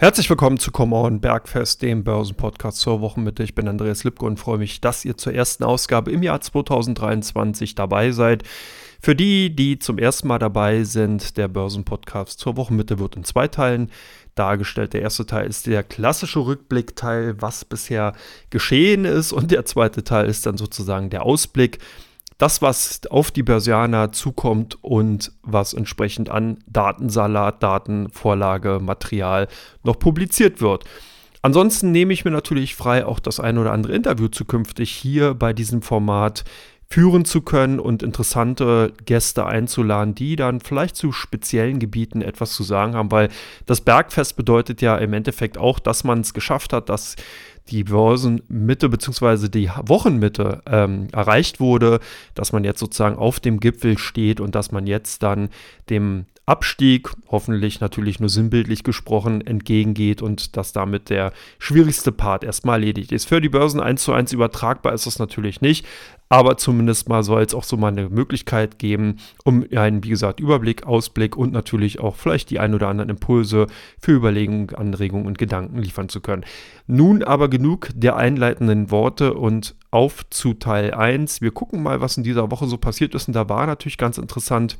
Herzlich willkommen zu Come On Bergfest, dem Börsenpodcast zur Wochenmitte. Ich bin Andreas Lipko und freue mich, dass ihr zur ersten Ausgabe im Jahr 2023 dabei seid. Für die, die zum ersten Mal dabei sind, der Börsenpodcast zur Wochenmitte wird in zwei Teilen dargestellt. Der erste Teil ist der klassische Rückblickteil, was bisher geschehen ist, und der zweite Teil ist dann sozusagen der Ausblick das, was auf die Börsianer zukommt und was entsprechend an Datensalat, Datenvorlage, Material noch publiziert wird. Ansonsten nehme ich mir natürlich frei, auch das ein oder andere Interview zukünftig hier bei diesem Format führen zu können und interessante Gäste einzuladen, die dann vielleicht zu speziellen Gebieten etwas zu sagen haben, weil das Bergfest bedeutet ja im Endeffekt auch, dass man es geschafft hat, dass die Börsenmitte bzw. die Wochenmitte ähm, erreicht wurde, dass man jetzt sozusagen auf dem Gipfel steht und dass man jetzt dann dem Abstieg, hoffentlich natürlich nur sinnbildlich gesprochen, entgegengeht und dass damit der schwierigste Part erstmal erledigt ist. Für die Börsen 1 zu 1 übertragbar ist das natürlich nicht, aber zumindest mal soll es auch so mal eine Möglichkeit geben, um einen, wie gesagt, Überblick, Ausblick und natürlich auch vielleicht die ein oder anderen Impulse für Überlegungen, Anregungen und Gedanken liefern zu können. Nun aber genug der einleitenden Worte und auf zu Teil 1. Wir gucken mal, was in dieser Woche so passiert ist und da war natürlich ganz interessant,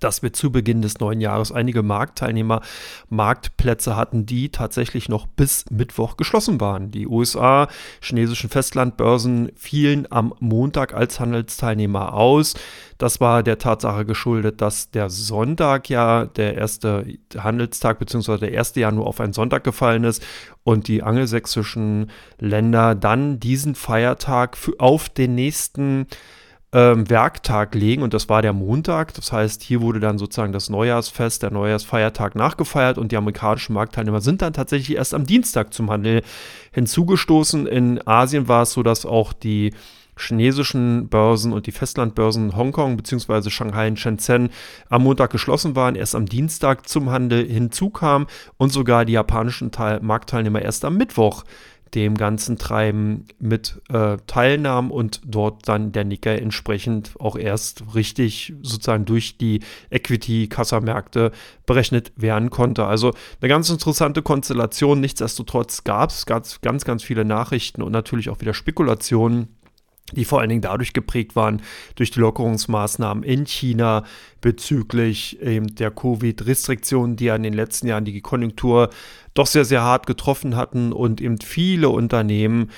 dass wir zu Beginn des neuen Jahres einige Marktteilnehmer Marktplätze hatten, die tatsächlich noch bis Mittwoch geschlossen waren. Die USA, chinesischen Festlandbörsen fielen am Montag als Handelsteilnehmer aus. Das war der Tatsache geschuldet, dass der Sonntag ja der erste Handelstag bzw. der 1. Januar auf einen Sonntag gefallen ist und die angelsächsischen Länder dann diesen Feiertag auf den nächsten ähm, Werktag legen und das war der Montag. Das heißt, hier wurde dann sozusagen das Neujahrsfest, der Neujahrsfeiertag nachgefeiert und die amerikanischen Marktteilnehmer sind dann tatsächlich erst am Dienstag zum Handel hinzugestoßen. In Asien war es so, dass auch die chinesischen Börsen und die Festlandbörsen Hongkong bzw. Shanghai und Shenzhen am Montag geschlossen waren, erst am Dienstag zum Handel hinzukamen und sogar die japanischen Teil Marktteilnehmer erst am Mittwoch dem ganzen Treiben mit äh, teilnahm und dort dann der Nikkei entsprechend auch erst richtig sozusagen durch die Equity-Kassamärkte berechnet werden konnte. Also eine ganz interessante Konstellation. Nichtsdestotrotz gab es ganz, ganz, ganz viele Nachrichten und natürlich auch wieder Spekulationen die vor allen Dingen dadurch geprägt waren, durch die Lockerungsmaßnahmen in China bezüglich ähm, der Covid-Restriktionen, die ja in den letzten Jahren die Konjunktur doch sehr, sehr hart getroffen hatten und eben viele Unternehmen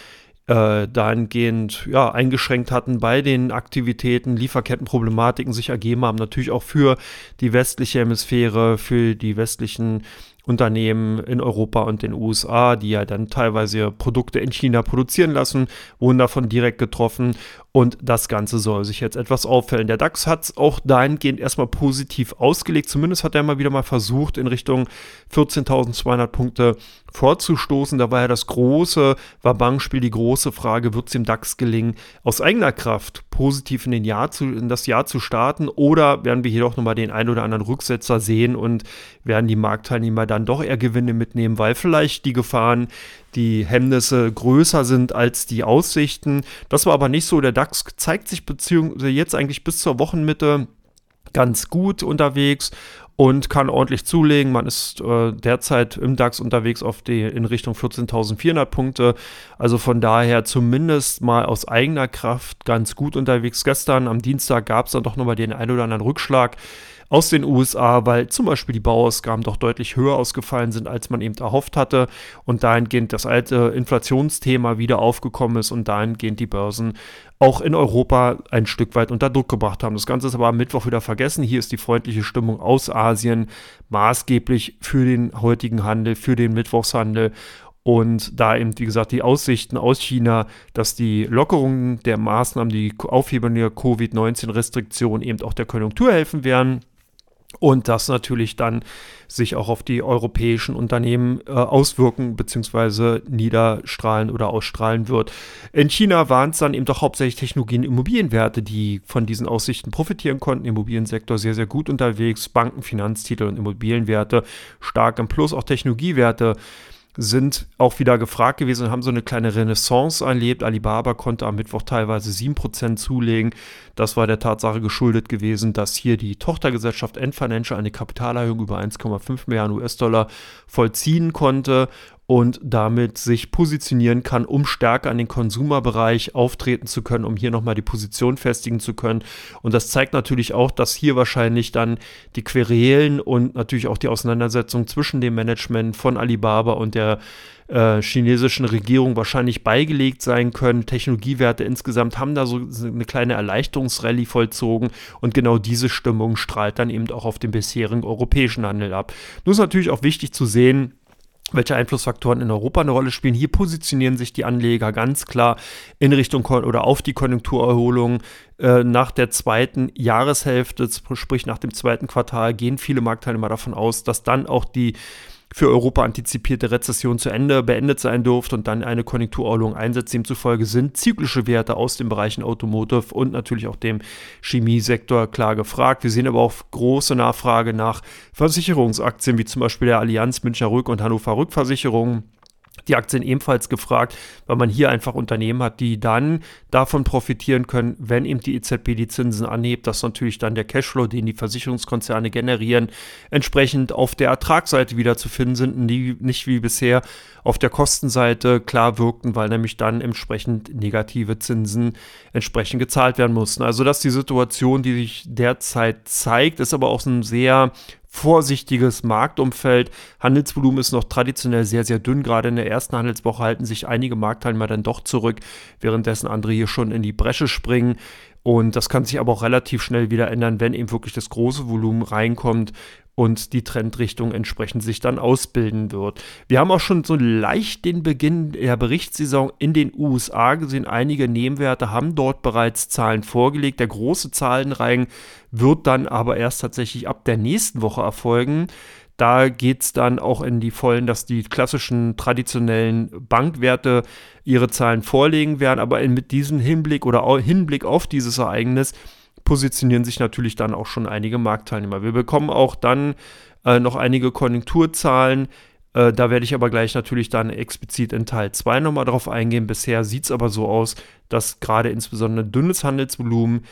äh, dahingehend ja, eingeschränkt hatten bei den Aktivitäten, Lieferkettenproblematiken sich ergeben haben, natürlich auch für die westliche Hemisphäre, für die westlichen Unternehmen in Europa und den USA, die ja dann teilweise Produkte in China produzieren lassen, wurden davon direkt getroffen und das Ganze soll sich jetzt etwas auffällen. Der DAX hat es auch dahingehend erstmal positiv ausgelegt. Zumindest hat er mal wieder mal versucht, in Richtung 14.200 Punkte vorzustoßen. Da war ja das große Wabang-Spiel, die große Frage, wird es dem DAX gelingen, aus eigener Kraft positiv in, den Jahr zu, in das Jahr zu starten? Oder werden wir hier doch nochmal den ein oder anderen Rücksetzer sehen und werden die Marktteilnehmer dann doch eher Gewinne mitnehmen, weil vielleicht die Gefahren, die Hemmnisse größer sind als die Aussichten. Das war aber nicht so. Der DAX zeigt sich beziehungsweise jetzt eigentlich bis zur Wochenmitte ganz gut unterwegs und kann ordentlich zulegen. Man ist äh, derzeit im DAX unterwegs auf die in Richtung 14.400 Punkte. Also von daher zumindest mal aus eigener Kraft ganz gut unterwegs. Gestern am Dienstag gab es dann doch nochmal den ein oder anderen Rückschlag aus den USA, weil zum Beispiel die Bauausgaben doch deutlich höher ausgefallen sind, als man eben erhofft hatte und dahingehend das alte Inflationsthema wieder aufgekommen ist und dahingehend die Börsen auch in Europa ein Stück weit unter Druck gebracht haben. Das Ganze ist aber am Mittwoch wieder vergessen. Hier ist die freundliche Stimmung aus Asien maßgeblich für den heutigen Handel, für den Mittwochshandel. Und da eben, wie gesagt, die Aussichten aus China, dass die Lockerungen der Maßnahmen, die Aufhebung der Covid-19-Restriktionen eben auch der Konjunktur helfen werden und das natürlich dann sich auch auf die europäischen Unternehmen äh, auswirken bzw. niederstrahlen oder ausstrahlen wird. In China waren es dann eben doch hauptsächlich Technologien Immobilienwerte, die von diesen Aussichten profitieren konnten. Immobiliensektor sehr, sehr gut unterwegs, Banken, Finanztitel und Immobilienwerte stark im Plus, auch Technologiewerte sind auch wieder gefragt gewesen und haben so eine kleine Renaissance erlebt. Alibaba konnte am Mittwoch teilweise 7% zulegen. Das war der Tatsache geschuldet gewesen, dass hier die Tochtergesellschaft End Financial eine Kapitalerhöhung über 1,5 Milliarden US-Dollar vollziehen konnte und damit sich positionieren kann, um stärker an den Konsumerbereich auftreten zu können, um hier nochmal die Position festigen zu können. Und das zeigt natürlich auch, dass hier wahrscheinlich dann die Querelen und natürlich auch die Auseinandersetzung zwischen dem Management von Alibaba und der äh, chinesischen Regierung wahrscheinlich beigelegt sein können. Technologiewerte insgesamt haben da so eine kleine Erleichterungsrallye vollzogen und genau diese Stimmung strahlt dann eben auch auf den bisherigen europäischen Handel ab. Nur ist natürlich auch wichtig zu sehen, welche Einflussfaktoren in Europa eine Rolle spielen. Hier positionieren sich die Anleger ganz klar in Richtung oder auf die Konjunkturerholung. Äh, nach der zweiten Jahreshälfte, sprich nach dem zweiten Quartal, gehen viele Marktteilnehmer davon aus, dass dann auch die für Europa antizipierte Rezession zu Ende beendet sein dürfte und dann eine Konjunkturerholung einsetzt. Demzufolge sind zyklische Werte aus den Bereichen Automotive und natürlich auch dem Chemiesektor klar gefragt. Wir sehen aber auch große Nachfrage nach Versicherungsaktien, wie zum Beispiel der Allianz Münchner Rück und Hannover Rückversicherung die Aktien ebenfalls gefragt, weil man hier einfach Unternehmen hat, die dann davon profitieren können, wenn eben die EZB die Zinsen anhebt, dass natürlich dann der Cashflow, den die Versicherungskonzerne generieren, entsprechend auf der Ertragsseite wieder zu finden sind, nie, nicht wie bisher auf der Kostenseite klar wirkten, weil nämlich dann entsprechend negative Zinsen entsprechend gezahlt werden mussten. Also das ist die Situation, die sich derzeit zeigt, ist aber auch ein sehr vorsichtiges Marktumfeld. Handelsvolumen ist noch traditionell sehr, sehr dünn. Gerade in der ersten Handelswoche halten sich einige Marktteilnehmer dann doch zurück, währenddessen andere hier schon in die Bresche springen. Und das kann sich aber auch relativ schnell wieder ändern, wenn eben wirklich das große Volumen reinkommt und die Trendrichtung entsprechend sich dann ausbilden wird. Wir haben auch schon so leicht den Beginn der Berichtssaison in den USA gesehen. Einige Nebenwerte haben dort bereits Zahlen vorgelegt. Der große Zahlenreigen wird dann aber erst tatsächlich ab der nächsten Woche erfolgen. Da geht es dann auch in die Vollen, dass die klassischen traditionellen Bankwerte ihre Zahlen vorlegen werden. Aber mit diesem Hinblick oder Hinblick auf dieses Ereignis positionieren sich natürlich dann auch schon einige Marktteilnehmer. Wir bekommen auch dann äh, noch einige Konjunkturzahlen. Äh, da werde ich aber gleich natürlich dann explizit in Teil 2 nochmal drauf eingehen. Bisher sieht es aber so aus, dass gerade insbesondere dünnes Handelsvolumen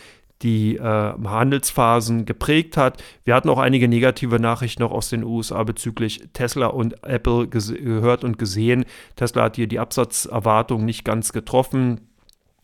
die äh, Handelsphasen geprägt hat. Wir hatten auch einige negative Nachrichten noch aus den USA bezüglich Tesla und Apple gehört und gesehen. Tesla hat hier die Absatzerwartung nicht ganz getroffen.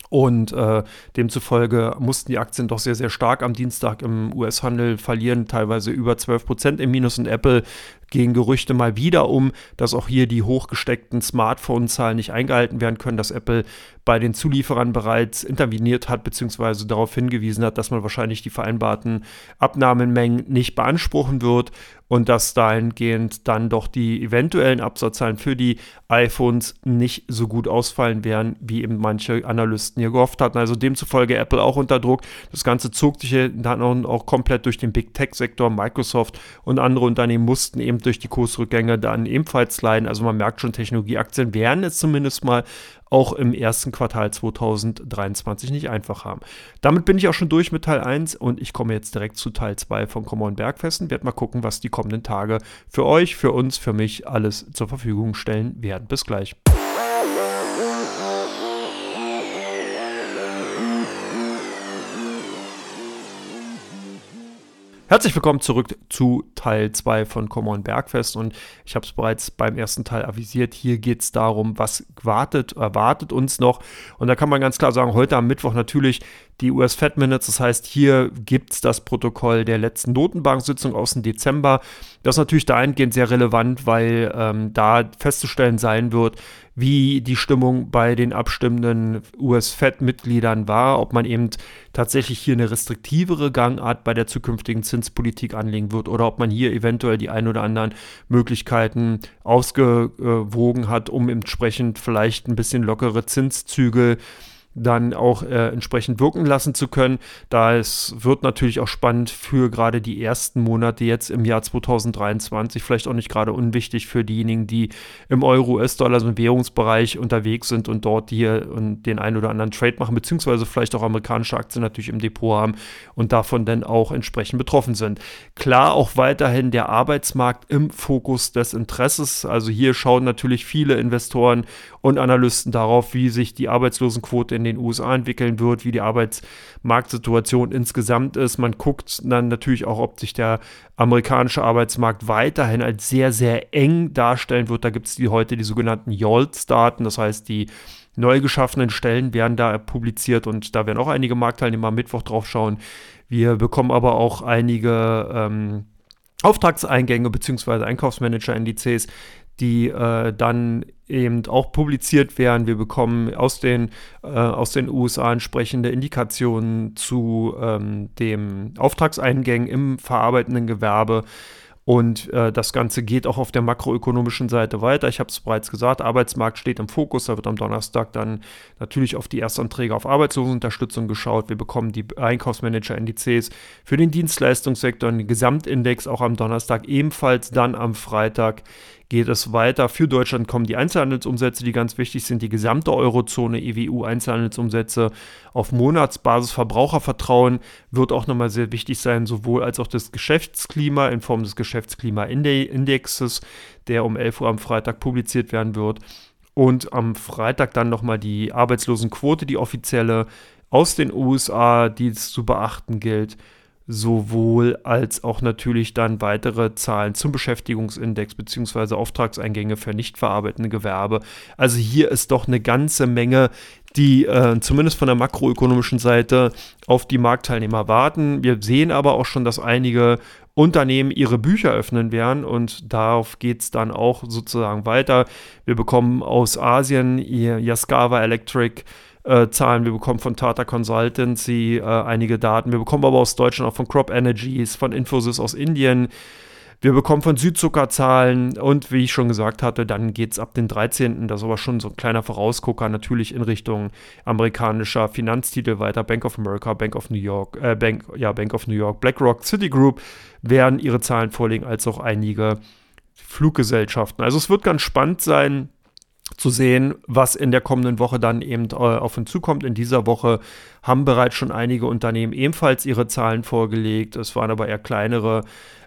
Und äh, demzufolge mussten die Aktien doch sehr, sehr stark am Dienstag im US-Handel verlieren, teilweise über 12 Prozent im Minus und Apple gehen Gerüchte mal wieder um, dass auch hier die hochgesteckten Smartphone-Zahlen nicht eingehalten werden können, dass Apple bei den Zulieferern bereits interveniert hat, beziehungsweise darauf hingewiesen hat, dass man wahrscheinlich die vereinbarten Abnahmemengen nicht beanspruchen wird und dass dahingehend dann doch die eventuellen Absatzzahlen für die iPhones nicht so gut ausfallen werden, wie eben manche Analysten hier gehofft hatten. Also demzufolge Apple auch unter Druck. Das Ganze zog sich dann auch komplett durch den Big Tech-Sektor. Microsoft und andere Unternehmen mussten eben durch die Kursrückgänge dann ebenfalls leiden. Also man merkt schon, Technologieaktien werden es zumindest mal auch im ersten Quartal 2023 nicht einfach haben. Damit bin ich auch schon durch mit Teil 1 und ich komme jetzt direkt zu Teil 2 von Common Bergfesten. Werde mal gucken, was die kommenden Tage für euch, für uns, für mich alles zur Verfügung stellen werden. Bis gleich. Herzlich willkommen zurück zu Teil 2 von Common Bergfest und ich habe es bereits beim ersten Teil avisiert. Hier geht es darum, was wartet, erwartet uns noch. Und da kann man ganz klar sagen, heute am Mittwoch natürlich die US Fed Minutes. Das heißt, hier gibt es das Protokoll der letzten Notenbank-Sitzung aus dem Dezember. Das ist natürlich dahingehend sehr relevant, weil ähm, da festzustellen sein wird, wie die Stimmung bei den abstimmenden US-Fed-Mitgliedern war, ob man eben tatsächlich hier eine restriktivere Gangart bei der zukünftigen Zinspolitik anlegen wird oder ob man hier eventuell die ein oder anderen Möglichkeiten ausgewogen hat, um entsprechend vielleicht ein bisschen lockere Zinszüge dann auch äh, entsprechend wirken lassen zu können. Da es wird natürlich auch spannend für gerade die ersten Monate jetzt im Jahr 2023, vielleicht auch nicht gerade unwichtig für diejenigen, die im Euro, US-Dollar, also im Währungsbereich unterwegs sind und dort hier den einen oder anderen Trade machen, beziehungsweise vielleicht auch amerikanische Aktien natürlich im Depot haben und davon dann auch entsprechend betroffen sind. Klar auch weiterhin der Arbeitsmarkt im Fokus des Interesses. Also hier schauen natürlich viele Investoren und Analysten darauf, wie sich die Arbeitslosenquote in den USA entwickeln wird, wie die Arbeitsmarktsituation insgesamt ist. Man guckt dann natürlich auch, ob sich der amerikanische Arbeitsmarkt weiterhin als sehr, sehr eng darstellen wird. Da gibt es die, heute die sogenannten YOLTS-Daten, das heißt die neu geschaffenen Stellen werden da publiziert und da werden auch einige Marktteilnehmer am Mittwoch drauf schauen. Wir bekommen aber auch einige ähm, Auftragseingänge bzw. Einkaufsmanager-Indizes, die äh, dann eben auch publiziert werden. Wir bekommen aus den, äh, aus den USA entsprechende Indikationen zu ähm, den Auftragseingängen im verarbeitenden Gewerbe. Und äh, das Ganze geht auch auf der makroökonomischen Seite weiter. Ich habe es bereits gesagt, Arbeitsmarkt steht im Fokus. Da wird am Donnerstag dann natürlich auf die Erstanträge auf Arbeitslosenunterstützung geschaut. Wir bekommen die Einkaufsmanager-Indizes für den Dienstleistungssektor, den Gesamtindex auch am Donnerstag, ebenfalls dann am Freitag geht es weiter. Für Deutschland kommen die Einzelhandelsumsätze, die ganz wichtig sind. Die gesamte Eurozone, EWU Einzelhandelsumsätze auf Monatsbasis. Verbrauchervertrauen wird auch nochmal sehr wichtig sein, sowohl als auch das Geschäftsklima in Form des Geschäftsklima-Indexes, der um 11 Uhr am Freitag publiziert werden wird. Und am Freitag dann nochmal die Arbeitslosenquote, die offizielle aus den USA, die es zu beachten gilt sowohl als auch natürlich dann weitere Zahlen zum Beschäftigungsindex bzw. Auftragseingänge für nicht verarbeitende Gewerbe. Also hier ist doch eine ganze Menge, die äh, zumindest von der makroökonomischen Seite auf die Marktteilnehmer warten. Wir sehen aber auch schon, dass einige Unternehmen ihre Bücher öffnen werden und darauf geht es dann auch sozusagen weiter. Wir bekommen aus Asien Yaskawa Electric äh, Zahlen, wir bekommen von Tata Consultancy äh, einige Daten, wir bekommen aber aus Deutschland auch von Crop Energies, von Infosys aus Indien. Wir bekommen von Südzucker Zahlen und wie ich schon gesagt hatte, dann geht es ab den 13., das ist aber schon so ein kleiner Vorausgucker, natürlich in Richtung amerikanischer Finanztitel weiter. Bank of America, Bank of New York, äh, Bank, ja, Bank of New York, BlackRock, Citigroup werden ihre Zahlen vorlegen, als auch einige Fluggesellschaften. Also es wird ganz spannend sein, zu sehen, was in der kommenden Woche dann eben äh, auf uns zukommt. In dieser Woche haben bereits schon einige Unternehmen ebenfalls ihre Zahlen vorgelegt. Es waren aber eher kleinere.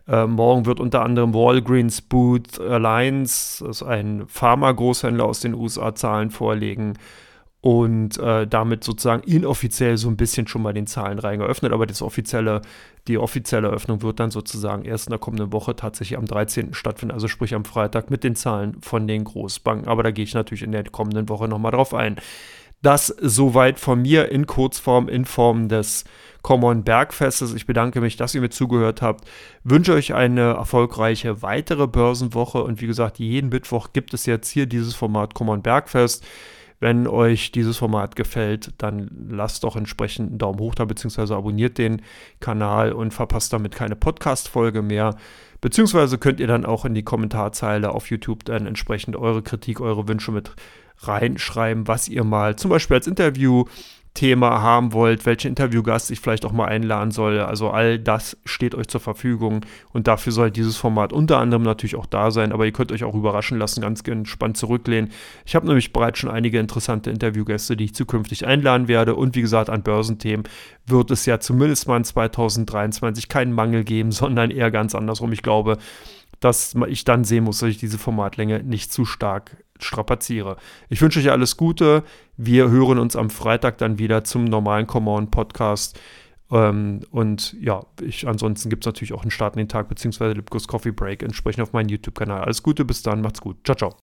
Äh, morgen wird unter anderem Walgreens Booth Alliance, das ist ein Pharma-Großhändler aus den USA, Zahlen vorlegen und äh, damit sozusagen inoffiziell so ein bisschen schon mal den Zahlen reingeöffnet. Aber das offizielle, die offizielle Öffnung wird dann sozusagen erst in der kommenden Woche tatsächlich am 13. stattfinden, also sprich am Freitag mit den Zahlen von den Großbanken. Aber da gehe ich natürlich in der kommenden Woche nochmal drauf ein. Das soweit von mir in Kurzform, in Form des Common Bergfestes. Ich bedanke mich, dass ihr mir zugehört habt. Wünsche euch eine erfolgreiche weitere Börsenwoche und wie gesagt, jeden Mittwoch gibt es jetzt hier dieses Format Common Bergfest. Wenn euch dieses Format gefällt, dann lasst doch entsprechend einen Daumen hoch da, beziehungsweise abonniert den Kanal und verpasst damit keine Podcast-Folge mehr. Beziehungsweise könnt ihr dann auch in die Kommentarzeile auf YouTube dann entsprechend eure Kritik, eure Wünsche mit reinschreiben, was ihr mal zum Beispiel als Interview Thema haben wollt, welchen Interviewgast ich vielleicht auch mal einladen soll. Also all das steht euch zur Verfügung und dafür soll dieses Format unter anderem natürlich auch da sein, aber ihr könnt euch auch überraschen lassen, ganz entspannt zurücklehnen. Ich habe nämlich bereits schon einige interessante Interviewgäste, die ich zukünftig einladen werde und wie gesagt, an Börsenthemen wird es ja zumindest mal in 2023 keinen Mangel geben, sondern eher ganz andersrum. Ich glaube, dass ich dann sehen muss, dass ich diese Formatlänge nicht zu stark strapaziere. Ich wünsche euch alles Gute. Wir hören uns am Freitag dann wieder zum normalen Common Podcast. Ähm, und ja, ich, ansonsten gibt es natürlich auch einen Start in den Tag beziehungsweise Lipkus Coffee Break entsprechend auf meinem YouTube-Kanal. Alles Gute, bis dann, macht's gut. Ciao, ciao.